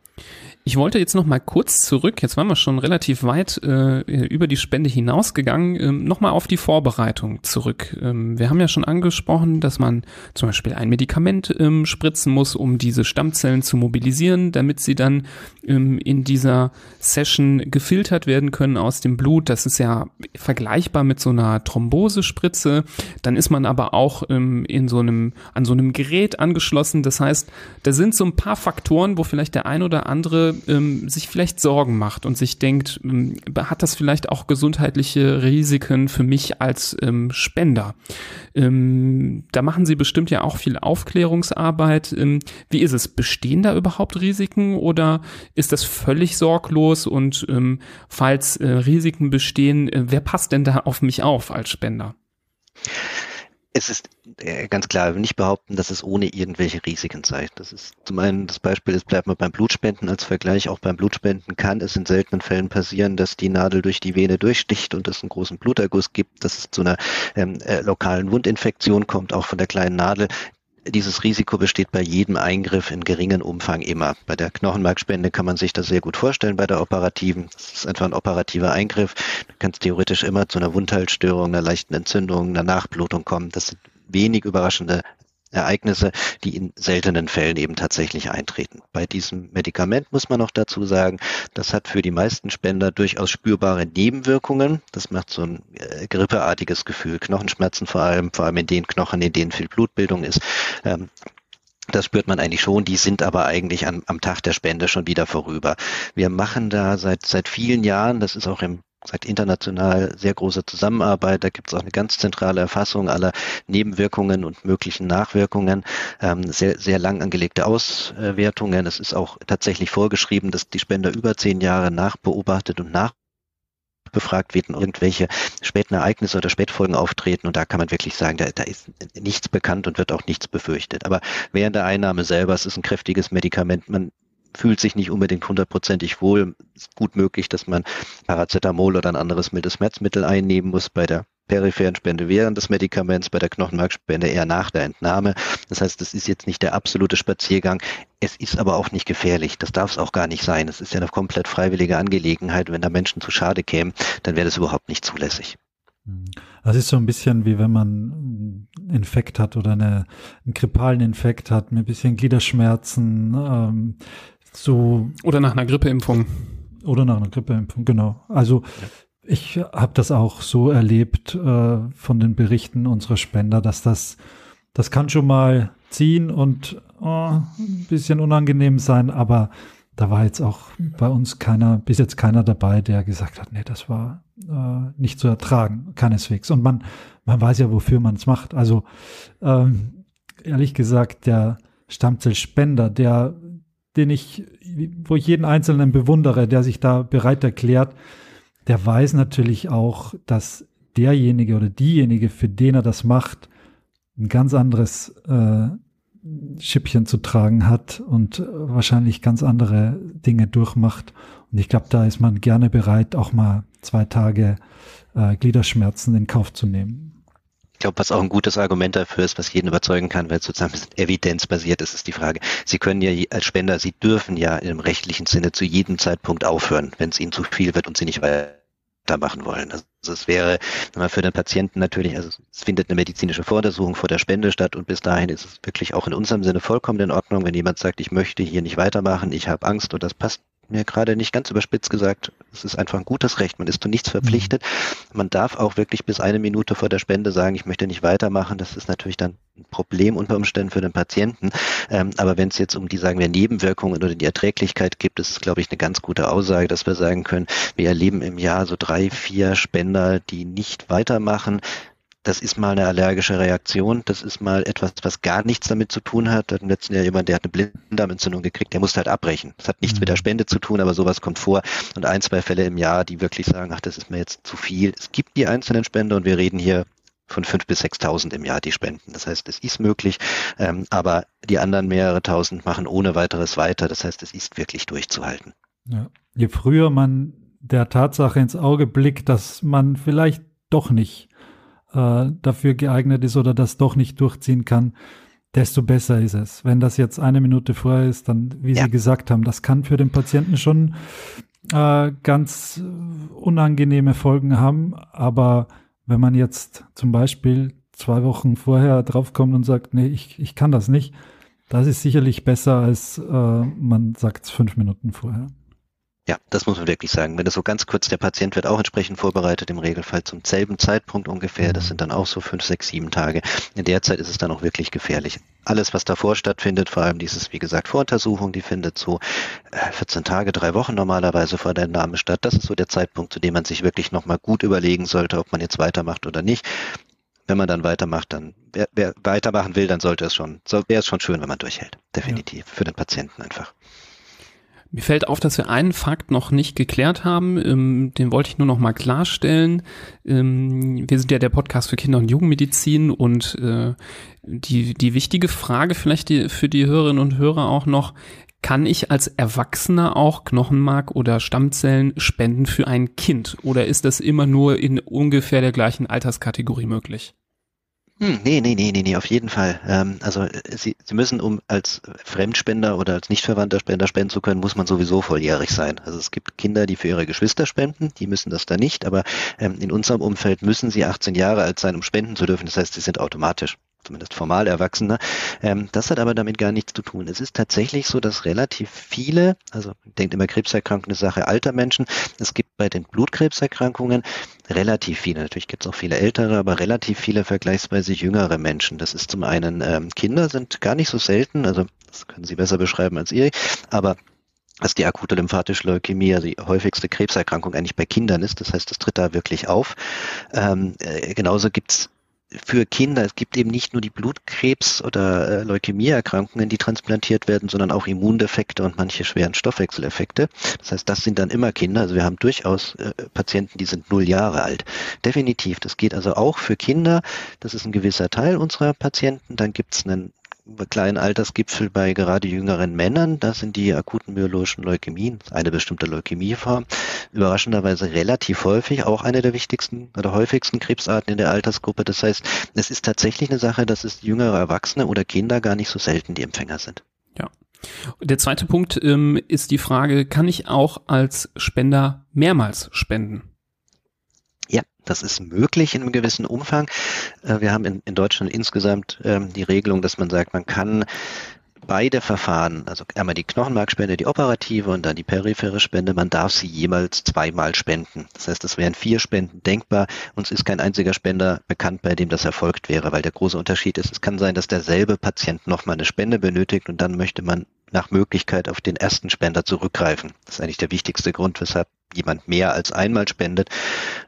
Ich wollte jetzt noch mal kurz zurück, jetzt waren wir schon relativ weit äh, über die Spende hinausgegangen, ähm, noch mal auf die Vorbereitung zurück. Ähm, wir haben ja schon angesprochen, dass man zum Beispiel ein Medikament ähm, spritzen muss, um diese Stammzellen zu mobilisieren, damit sie dann ähm, in dieser Session gefiltert werden können aus dem Blut. Das ist ja vergleichbar mit so einer Thrombosespritze. Dann ist man aber auch ähm, in so einem, an so einem Gerät angeschlossen. Das heißt, da sind so ein paar Faktoren, wo vielleicht der ein oder andere ähm, sich vielleicht Sorgen macht und sich denkt, ähm, hat das vielleicht auch gesundheitliche Risiken für mich als ähm, Spender? Ähm, da machen Sie bestimmt ja auch viel Aufklärungsarbeit. Ähm, wie ist es? Bestehen da überhaupt Risiken oder ist das völlig sorglos? Und ähm, falls äh, Risiken bestehen, äh, wer passt denn da auf mich auf als Spender? Es ist äh, ganz klar, nicht behaupten, dass es ohne irgendwelche Risiken sei. Das ist zum einen das Beispiel, es bleibt mal beim Blutspenden als Vergleich. Auch beim Blutspenden kann es in seltenen Fällen passieren, dass die Nadel durch die Vene durchsticht und es einen großen Bluterguss gibt, dass es zu einer ähm, äh, lokalen Wundinfektion kommt, auch von der kleinen Nadel. Dieses Risiko besteht bei jedem Eingriff in geringen Umfang immer. Bei der Knochenmarkspende kann man sich das sehr gut vorstellen, bei der operativen. Das ist einfach ein operativer Eingriff. Du kannst theoretisch immer zu einer Wundheilstörung, einer leichten Entzündung, einer Nachblutung kommen. Das sind wenig überraschende Ereignisse, die in seltenen Fällen eben tatsächlich eintreten. Bei diesem Medikament muss man noch dazu sagen, das hat für die meisten Spender durchaus spürbare Nebenwirkungen. Das macht so ein äh, grippeartiges Gefühl, Knochenschmerzen vor allem, vor allem in den Knochen, in denen viel Blutbildung ist. Ähm, das spürt man eigentlich schon, die sind aber eigentlich am, am Tag der Spende schon wieder vorüber. Wir machen da seit, seit vielen Jahren, das ist auch im gesagt, international sehr große Zusammenarbeit. Da gibt es auch eine ganz zentrale Erfassung aller Nebenwirkungen und möglichen Nachwirkungen, ähm, sehr, sehr lang angelegte Auswertungen. Es ist auch tatsächlich vorgeschrieben, dass die Spender über zehn Jahre nachbeobachtet und nach befragt werden, irgendwelche späten Ereignisse oder Spätfolgen auftreten. Und da kann man wirklich sagen, da, da ist nichts bekannt und wird auch nichts befürchtet. Aber während der Einnahme selber, es ist ein kräftiges Medikament, man fühlt sich nicht unbedingt hundertprozentig wohl. Es ist gut möglich, dass man Paracetamol oder ein anderes mildes Schmerzmittel einnehmen muss bei der peripheren Spende während des Medikaments, bei der Knochenmarkspende eher nach der Entnahme. Das heißt, das ist jetzt nicht der absolute Spaziergang. Es ist aber auch nicht gefährlich. Das darf es auch gar nicht sein. Es ist ja eine komplett freiwillige Angelegenheit. Wenn da Menschen zu Schade kämen, dann wäre das überhaupt nicht zulässig. Das ist so ein bisschen wie wenn man einen Infekt hat oder eine, einen grippalen Infekt hat mit ein bisschen Gliederschmerzen, ähm, so. Oder nach einer Grippeimpfung. Oder nach einer Grippeimpfung, genau. Also ich habe das auch so erlebt äh, von den Berichten unserer Spender, dass das, das kann schon mal ziehen und oh, ein bisschen unangenehm sein, aber da war jetzt auch bei uns keiner, bis jetzt keiner dabei, der gesagt hat, nee, das war äh, nicht zu ertragen, keineswegs. Und man, man weiß ja, wofür man es macht. Also ähm, ehrlich gesagt, der Stammzellspender, der, den ich, wo ich jeden Einzelnen bewundere, der sich da bereit erklärt, der weiß natürlich auch, dass derjenige oder diejenige, für den er das macht, ein ganz anderes äh, Schippchen zu tragen hat und wahrscheinlich ganz andere Dinge durchmacht. Und ich glaube, da ist man gerne bereit, auch mal zwei Tage äh, Gliederschmerzen in Kauf zu nehmen. Ich glaube, was auch ein gutes Argument dafür ist, was jeden überzeugen kann, weil es sozusagen evidenzbasiert ist, ist die Frage. Sie können ja als Spender, Sie dürfen ja im rechtlichen Sinne zu jedem Zeitpunkt aufhören, wenn es Ihnen zu viel wird und Sie nicht weitermachen wollen. Also es wäre für den Patienten natürlich, also es findet eine medizinische Voruntersuchung vor der Spende statt und bis dahin ist es wirklich auch in unserem Sinne vollkommen in Ordnung, wenn jemand sagt, ich möchte hier nicht weitermachen, ich habe Angst und das passt mir gerade nicht ganz überspitzt gesagt, es ist einfach ein gutes Recht. Man ist zu nichts verpflichtet. Mhm. Man darf auch wirklich bis eine Minute vor der Spende sagen, ich möchte nicht weitermachen. Das ist natürlich dann ein Problem unter Umständen für den Patienten. Ähm, aber wenn es jetzt um die, sagen wir, Nebenwirkungen oder die Erträglichkeit gibt, ist es, glaube ich, eine ganz gute Aussage, dass wir sagen können, wir erleben im Jahr so drei, vier Spender, die nicht weitermachen das ist mal eine allergische Reaktion, das ist mal etwas, was gar nichts damit zu tun hat. Im letzten Jahr jemand, der hat eine Blinddarmentzündung gekriegt, der musste halt abbrechen. Das hat nichts mhm. mit der Spende zu tun, aber sowas kommt vor. Und ein, zwei Fälle im Jahr, die wirklich sagen, ach, das ist mir jetzt zu viel. Es gibt die einzelnen Spender und wir reden hier von fünf bis sechstausend im Jahr, die spenden. Das heißt, es ist möglich, ähm, aber die anderen mehrere tausend machen ohne weiteres weiter. Das heißt, es ist wirklich durchzuhalten. Ja. Je früher man der Tatsache ins Auge blickt, dass man vielleicht doch nicht äh, dafür geeignet ist oder das doch nicht durchziehen kann, desto besser ist es. Wenn das jetzt eine Minute vorher ist, dann, wie ja. Sie gesagt haben, das kann für den Patienten schon äh, ganz unangenehme Folgen haben. Aber wenn man jetzt zum Beispiel zwei Wochen vorher draufkommt und sagt, nee, ich, ich kann das nicht, das ist sicherlich besser, als äh, man sagt es fünf Minuten vorher. Ja, das muss man wirklich sagen. Wenn das so ganz kurz, der Patient wird auch entsprechend vorbereitet, im Regelfall zum selben Zeitpunkt ungefähr. Das sind dann auch so fünf, sechs, sieben Tage. In der Zeit ist es dann auch wirklich gefährlich. Alles, was davor stattfindet, vor allem dieses, wie gesagt, Voruntersuchung, die findet so 14 äh, Tage, drei Wochen normalerweise vor der Entnahme statt. Das ist so der Zeitpunkt, zu dem man sich wirklich nochmal gut überlegen sollte, ob man jetzt weitermacht oder nicht. Wenn man dann weitermacht, dann, wer, wer weitermachen will, dann sollte es schon, so, wäre es schon schön, wenn man durchhält. Definitiv. Ja. Für den Patienten einfach. Mir fällt auf, dass wir einen Fakt noch nicht geklärt haben. Ähm, den wollte ich nur noch mal klarstellen. Ähm, wir sind ja der Podcast für Kinder- und Jugendmedizin und äh, die, die wichtige Frage vielleicht die, für die Hörerinnen und Hörer auch noch, kann ich als Erwachsener auch Knochenmark oder Stammzellen spenden für ein Kind? Oder ist das immer nur in ungefähr der gleichen Alterskategorie möglich? Hm, nee, nee, nee, nee, nee, auf jeden Fall. Ähm, also äh, Sie, Sie müssen, um als Fremdspender oder als nicht verwandter Spender spenden zu können, muss man sowieso volljährig sein. Also es gibt Kinder, die für ihre Geschwister spenden, die müssen das da nicht, aber ähm, in unserem Umfeld müssen sie 18 Jahre alt sein, um spenden zu dürfen. Das heißt, sie sind automatisch zumindest formal Erwachsener. Ähm, das hat aber damit gar nichts zu tun. Es ist tatsächlich so, dass relativ viele, also denkt immer Krebserkrankung eine Sache alter Menschen, es gibt bei den Blutkrebserkrankungen relativ viele, natürlich gibt es auch viele ältere, aber relativ viele vergleichsweise jüngere Menschen. Das ist zum einen, ähm, Kinder sind gar nicht so selten, also das können Sie besser beschreiben als ihr, aber dass die akute lymphatische Leukämie also die häufigste Krebserkrankung eigentlich bei Kindern ist. Das heißt, das tritt da wirklich auf. Ähm, äh, genauso gibt's für Kinder. Es gibt eben nicht nur die Blutkrebs- oder äh, Leukämieerkrankungen, die transplantiert werden, sondern auch Immundefekte und manche schweren Stoffwechseleffekte. Das heißt, das sind dann immer Kinder. Also wir haben durchaus äh, Patienten, die sind null Jahre alt. Definitiv. Das geht also auch für Kinder. Das ist ein gewisser Teil unserer Patienten. Dann gibt es einen kleinen Altersgipfel bei gerade jüngeren Männern. Das sind die akuten myologischen Leukämien, eine bestimmte Leukämieform. Überraschenderweise relativ häufig, auch eine der wichtigsten oder häufigsten Krebsarten in der Altersgruppe. Das heißt, es ist tatsächlich eine Sache, dass es jüngere Erwachsene oder Kinder gar nicht so selten die Empfänger sind. Ja. Der zweite Punkt ähm, ist die Frage, kann ich auch als Spender mehrmals spenden? Das ist möglich in einem gewissen Umfang. Äh, wir haben in, in Deutschland insgesamt ähm, die Regelung, dass man sagt, man kann beide Verfahren, also einmal die Knochenmarkspende, die operative und dann die periphere Spende, man darf sie jeweils zweimal spenden. Das heißt, es wären vier Spenden denkbar. Uns ist kein einziger Spender bekannt, bei dem das erfolgt wäre, weil der große Unterschied ist, es kann sein, dass derselbe Patient nochmal eine Spende benötigt und dann möchte man nach Möglichkeit auf den ersten Spender zurückgreifen. Das ist eigentlich der wichtigste Grund, weshalb jemand mehr als einmal spendet.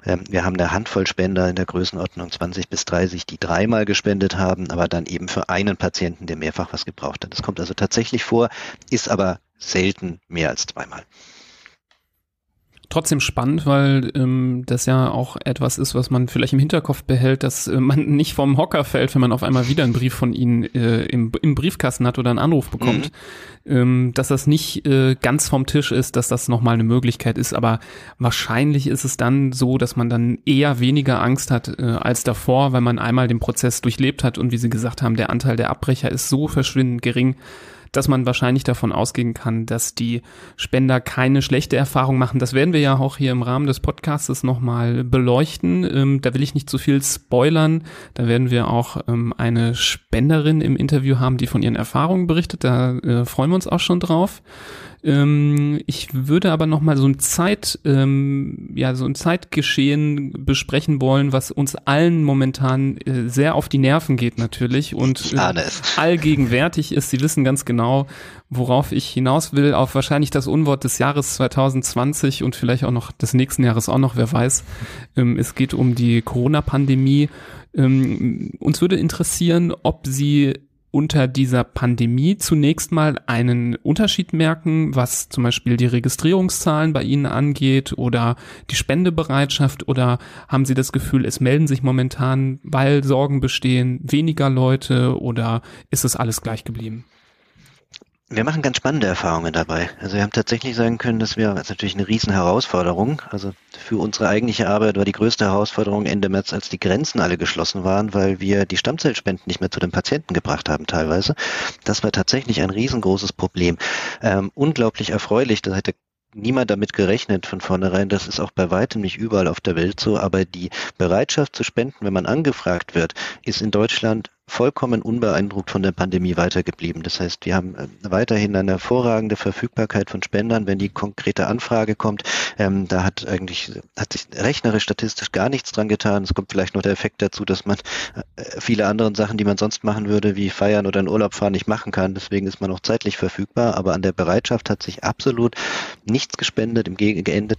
Ähm, wir haben eine Handvoll Spender in der Größenordnung 20 bis 30, die dreimal gespendet haben, aber dann eben für einen Patienten, der mehrfach was gebraucht hat. Das kommt also tatsächlich vor, ist aber selten mehr als zweimal trotzdem spannend, weil ähm, das ja auch etwas ist, was man vielleicht im Hinterkopf behält, dass äh, man nicht vom Hocker fällt, wenn man auf einmal wieder einen Brief von ihnen äh, im, im Briefkasten hat oder einen Anruf bekommt. Mhm. Ähm, dass das nicht äh, ganz vom Tisch ist, dass das nochmal eine Möglichkeit ist, aber wahrscheinlich ist es dann so, dass man dann eher weniger Angst hat äh, als davor, weil man einmal den Prozess durchlebt hat und wie Sie gesagt haben, der Anteil der Abbrecher ist so verschwindend gering, dass man wahrscheinlich davon ausgehen kann, dass die Spender keine schlechte Erfahrung machen. Das werden wir ja auch hier im Rahmen des Podcasts nochmal beleuchten. Ähm, da will ich nicht zu viel spoilern. Da werden wir auch ähm, eine Spenderin im Interview haben, die von ihren Erfahrungen berichtet. Da äh, freuen wir uns auch schon drauf. Ähm, ich würde aber noch mal so ein Zeit, ähm, ja, so ein Zeitgeschehen besprechen wollen, was uns allen momentan äh, sehr auf die Nerven geht natürlich und äh, allgegenwärtig ist. Sie wissen ganz genau, worauf ich hinaus will, auf wahrscheinlich das Unwort des Jahres 2020 und vielleicht auch noch des nächsten Jahres auch noch, wer weiß. Ähm, es geht um die Corona-Pandemie. Ähm, uns würde interessieren, ob Sie unter dieser Pandemie zunächst mal einen Unterschied merken, was zum Beispiel die Registrierungszahlen bei Ihnen angeht oder die Spendebereitschaft oder haben Sie das Gefühl, es melden sich momentan, weil Sorgen bestehen, weniger Leute oder ist es alles gleich geblieben? Wir machen ganz spannende Erfahrungen dabei. Also wir haben tatsächlich sagen können, dass wir, das ist natürlich eine riesen Herausforderung, also für unsere eigentliche Arbeit war die größte Herausforderung Ende März, als die Grenzen alle geschlossen waren, weil wir die Stammzellspenden nicht mehr zu den Patienten gebracht haben teilweise. Das war tatsächlich ein riesengroßes Problem. Ähm, unglaublich erfreulich, da hätte niemand damit gerechnet von vornherein. Das ist auch bei weitem nicht überall auf der Welt so. Aber die Bereitschaft zu spenden, wenn man angefragt wird, ist in Deutschland vollkommen unbeeindruckt von der Pandemie weitergeblieben. Das heißt, wir haben äh, weiterhin eine hervorragende Verfügbarkeit von Spendern, wenn die konkrete Anfrage kommt. Ähm, da hat eigentlich, hat sich rechnerisch statistisch gar nichts dran getan. Es kommt vielleicht noch der Effekt dazu, dass man äh, viele andere Sachen, die man sonst machen würde, wie feiern oder in Urlaub fahren, nicht machen kann. Deswegen ist man auch zeitlich verfügbar. Aber an der Bereitschaft hat sich absolut nichts gespendet, im Geg geendet.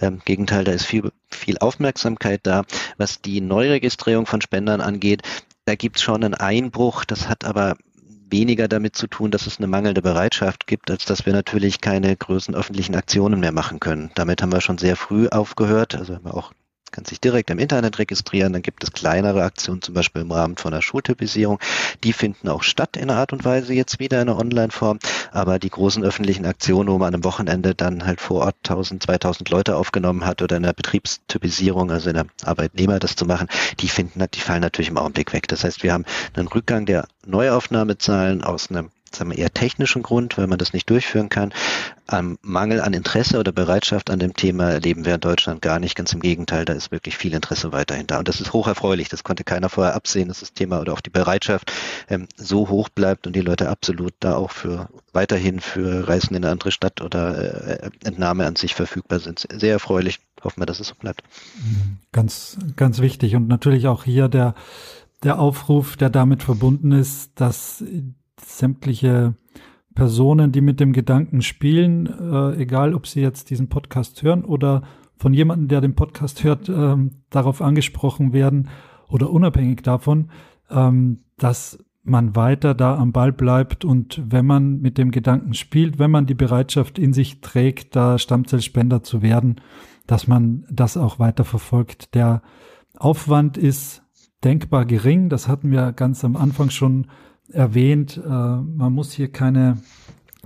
Ähm, Gegenteil, da ist viel, viel Aufmerksamkeit da. Was die Neuregistrierung von Spendern angeht, da gibt es schon einen Einbruch. Das hat aber weniger damit zu tun, dass es eine mangelnde Bereitschaft gibt, als dass wir natürlich keine größeren öffentlichen Aktionen mehr machen können. Damit haben wir schon sehr früh aufgehört. Also haben wir auch kann sich direkt im Internet registrieren. Dann gibt es kleinere Aktionen, zum Beispiel im Rahmen von der Schultypisierung. Die finden auch statt in einer Art und Weise jetzt wieder in einer Online-Form. Aber die großen öffentlichen Aktionen, wo man am Wochenende dann halt vor Ort 1000, 2000 Leute aufgenommen hat oder in der Betriebstypisierung, also in der Arbeitnehmer das zu machen, die finden, die fallen natürlich im Augenblick weg. Das heißt, wir haben einen Rückgang der Neuaufnahmezahlen aus einem sagen wir, eher technischen Grund, weil man das nicht durchführen kann. Am Mangel an Interesse oder Bereitschaft an dem Thema erleben wir in Deutschland gar nicht. Ganz im Gegenteil, da ist wirklich viel Interesse weiterhin da. Und das ist hocherfreulich. Das konnte keiner vorher absehen, dass das Thema oder auch die Bereitschaft ähm, so hoch bleibt und die Leute absolut da auch für weiterhin für Reisen in eine andere Stadt oder äh, Entnahme an sich verfügbar sind. Sehr erfreulich. Hoffen wir, dass es so bleibt. Ganz, ganz wichtig. Und natürlich auch hier der, der Aufruf, der damit verbunden ist, dass sämtliche Personen, die mit dem Gedanken spielen, äh, egal ob sie jetzt diesen Podcast hören oder von jemandem, der den Podcast hört, äh, darauf angesprochen werden, oder unabhängig davon, ähm, dass man weiter da am Ball bleibt und wenn man mit dem Gedanken spielt, wenn man die Bereitschaft in sich trägt, da Stammzellspender zu werden, dass man das auch weiter verfolgt. Der Aufwand ist denkbar gering, das hatten wir ganz am Anfang schon erwähnt. Äh, man muss hier keine,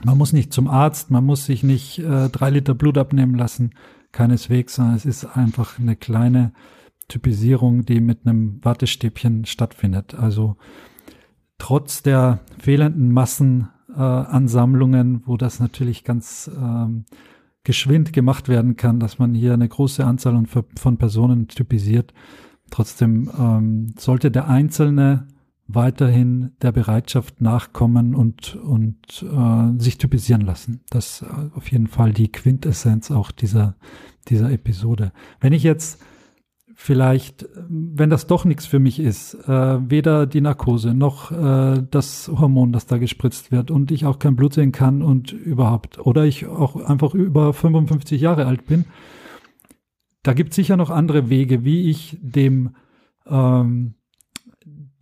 man muss nicht zum Arzt, man muss sich nicht äh, drei Liter Blut abnehmen lassen, keineswegs, sondern es ist einfach eine kleine Typisierung, die mit einem Wattestäbchen stattfindet. Also trotz der fehlenden Massenansammlungen, äh, wo das natürlich ganz ähm, geschwind gemacht werden kann, dass man hier eine große Anzahl von Personen typisiert. Trotzdem ähm, sollte der Einzelne weiterhin der Bereitschaft nachkommen und, und äh, sich typisieren lassen. Das ist auf jeden Fall die Quintessenz auch dieser, dieser Episode. Wenn ich jetzt vielleicht, wenn das doch nichts für mich ist, äh, weder die Narkose noch äh, das Hormon, das da gespritzt wird und ich auch kein Blut sehen kann und überhaupt, oder ich auch einfach über 55 Jahre alt bin, da gibt es sicher noch andere Wege, wie ich dem ähm,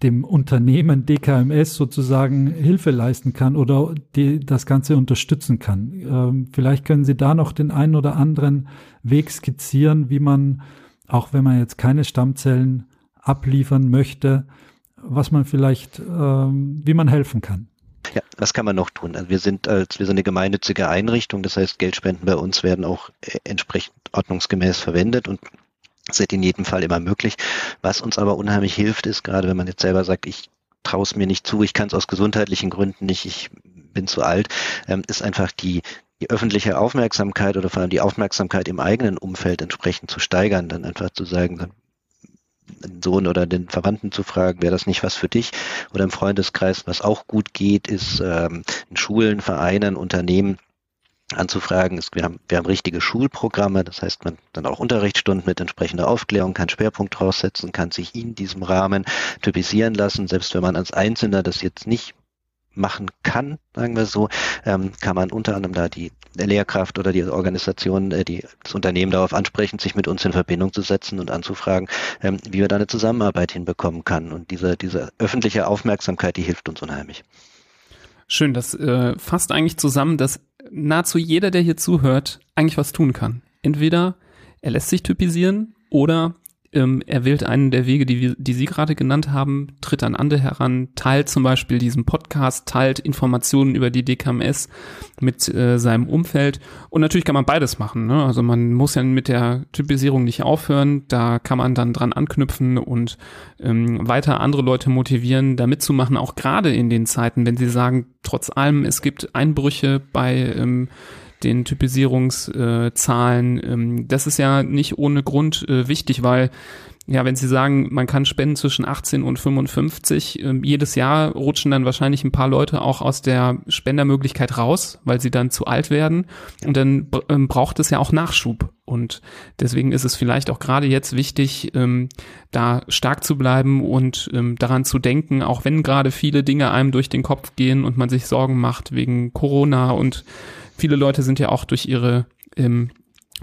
dem Unternehmen DKMS sozusagen Hilfe leisten kann oder die, das Ganze unterstützen kann. Ähm, vielleicht können Sie da noch den einen oder anderen Weg skizzieren, wie man auch wenn man jetzt keine Stammzellen abliefern möchte, was man vielleicht, ähm, wie man helfen kann. Ja, was kann man noch tun? Also wir sind als wir sind eine gemeinnützige Einrichtung, das heißt Geldspenden bei uns werden auch äh, entsprechend ordnungsgemäß verwendet und sind in jedem Fall immer möglich. Was uns aber unheimlich hilft, ist gerade, wenn man jetzt selber sagt, ich traue es mir nicht zu, ich kann es aus gesundheitlichen Gründen nicht, ich bin zu alt, ähm, ist einfach die die öffentliche Aufmerksamkeit oder vor allem die Aufmerksamkeit im eigenen Umfeld entsprechend zu steigern, dann einfach zu sagen, den Sohn oder den Verwandten zu fragen, wäre das nicht was für dich? Oder im Freundeskreis, was auch gut geht, ist ähm, in Schulen, Vereinen, Unternehmen anzufragen. Wir haben, wir haben richtige Schulprogramme, das heißt, man dann auch Unterrichtsstunden mit entsprechender Aufklärung, kann Schwerpunkt draufsetzen, kann sich in diesem Rahmen typisieren lassen, selbst wenn man als Einzelner das jetzt nicht machen kann, sagen wir so, ähm, kann man unter anderem da die Lehrkraft oder die Organisation, äh, die, das Unternehmen darauf ansprechen, sich mit uns in Verbindung zu setzen und anzufragen, ähm, wie wir da eine Zusammenarbeit hinbekommen kann. Und diese, diese öffentliche Aufmerksamkeit, die hilft uns unheimlich. Schön, das äh, fasst eigentlich zusammen, dass nahezu jeder, der hier zuhört, eigentlich was tun kann. Entweder er lässt sich typisieren oder ähm, er wählt einen der Wege, die, die Sie gerade genannt haben, tritt an andere heran, teilt zum Beispiel diesen Podcast, teilt Informationen über die DKMS mit äh, seinem Umfeld. Und natürlich kann man beides machen. Ne? Also man muss ja mit der Typisierung nicht aufhören. Da kann man dann dran anknüpfen und ähm, weiter andere Leute motivieren, da mitzumachen, auch gerade in den Zeiten, wenn sie sagen, trotz allem, es gibt Einbrüche bei ähm, den Typisierungszahlen. Ähm, das ist ja nicht ohne Grund äh, wichtig, weil ja, wenn Sie sagen, man kann spenden zwischen 18 und 55, äh, jedes Jahr rutschen dann wahrscheinlich ein paar Leute auch aus der Spendermöglichkeit raus, weil sie dann zu alt werden. Und dann äh, braucht es ja auch Nachschub. Und deswegen ist es vielleicht auch gerade jetzt wichtig, ähm, da stark zu bleiben und ähm, daran zu denken, auch wenn gerade viele Dinge einem durch den Kopf gehen und man sich Sorgen macht wegen Corona und Viele Leute sind ja auch durch ihre ähm,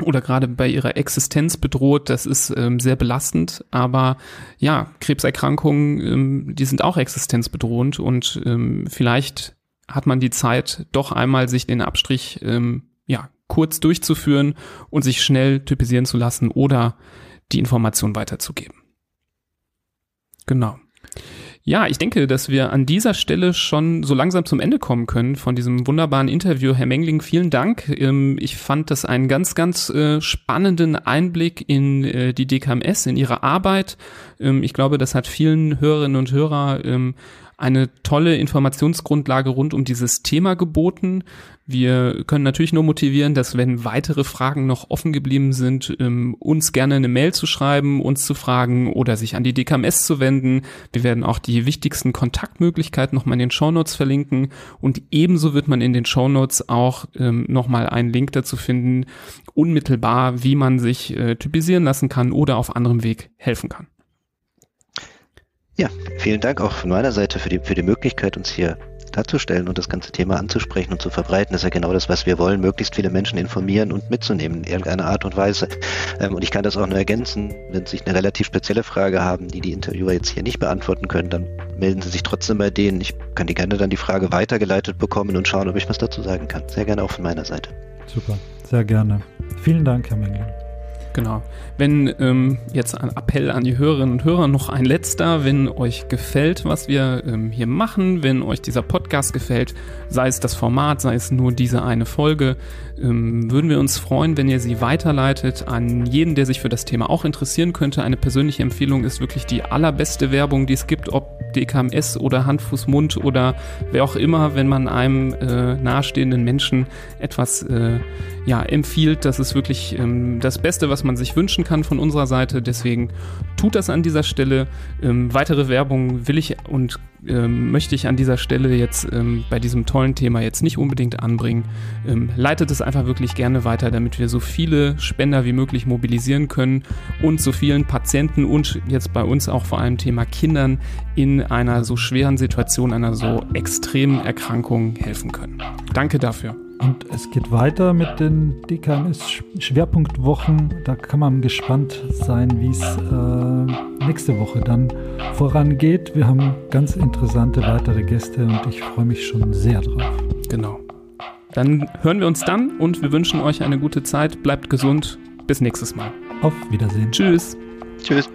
oder gerade bei ihrer Existenz bedroht. Das ist ähm, sehr belastend. Aber ja, Krebserkrankungen, ähm, die sind auch existenzbedrohend und ähm, vielleicht hat man die Zeit, doch einmal sich den Abstrich ähm, ja kurz durchzuführen und sich schnell typisieren zu lassen oder die Information weiterzugeben. Genau. Ja, ich denke, dass wir an dieser Stelle schon so langsam zum Ende kommen können von diesem wunderbaren Interview. Herr Mengling, vielen Dank. Ähm, ich fand das einen ganz, ganz äh, spannenden Einblick in äh, die DKMS, in Ihre Arbeit. Ähm, ich glaube, das hat vielen Hörerinnen und Hörer ähm, eine tolle Informationsgrundlage rund um dieses Thema geboten. Wir können natürlich nur motivieren, dass wenn weitere Fragen noch offen geblieben sind, ähm, uns gerne eine Mail zu schreiben, uns zu fragen oder sich an die DKMS zu wenden. Wir werden auch die wichtigsten Kontaktmöglichkeiten nochmal in den Shownotes verlinken und ebenso wird man in den Shownotes auch ähm, nochmal einen Link dazu finden, unmittelbar, wie man sich äh, typisieren lassen kann oder auf anderem Weg helfen kann. Ja, vielen Dank auch von meiner Seite für die, für die Möglichkeit, uns hier darzustellen und das ganze Thema anzusprechen und zu verbreiten. Das ist ja genau das, was wir wollen, möglichst viele Menschen informieren und mitzunehmen in irgendeiner Art und Weise. Ähm, und ich kann das auch nur ergänzen, wenn Sie eine relativ spezielle Frage haben, die die Interviewer jetzt hier nicht beantworten können, dann melden Sie sich trotzdem bei denen. Ich kann die gerne dann die Frage weitergeleitet bekommen und schauen, ob ich was dazu sagen kann. Sehr gerne auch von meiner Seite. Super, sehr gerne. Vielen Dank, Herr Mengel. Genau. Wenn ähm, jetzt ein Appell an die Hörerinnen und Hörer noch ein letzter, wenn euch gefällt, was wir ähm, hier machen, wenn euch dieser Podcast gefällt, sei es das Format, sei es nur diese eine Folge, ähm, würden wir uns freuen, wenn ihr sie weiterleitet an jeden, der sich für das Thema auch interessieren könnte. Eine persönliche Empfehlung ist wirklich die allerbeste Werbung, die es gibt, ob DKMS oder Hand, Fuß, Mund oder wer auch immer, wenn man einem äh, nahestehenden Menschen etwas äh, ja, empfiehlt. Das ist wirklich ähm, das Beste, was man sich wünschen kann von unserer Seite. Deswegen tut das an dieser Stelle. Ähm, weitere Werbung will ich und ähm, möchte ich an dieser Stelle jetzt ähm, bei diesem tollen Thema jetzt nicht unbedingt anbringen. Ähm, leitet es einfach wirklich gerne weiter, damit wir so viele Spender wie möglich mobilisieren können und so vielen Patienten und jetzt bei uns auch vor allem Thema Kindern in einer so schweren Situation, einer so extremen Erkrankung helfen können. Danke dafür. Und es geht weiter mit den DKMS-Schwerpunktwochen. Da kann man gespannt sein, wie es äh, nächste Woche dann vorangeht. Wir haben ganz interessante weitere Gäste und ich freue mich schon sehr drauf. Genau. Dann hören wir uns dann und wir wünschen euch eine gute Zeit. Bleibt gesund. Bis nächstes Mal. Auf Wiedersehen. Tschüss. Tschüss.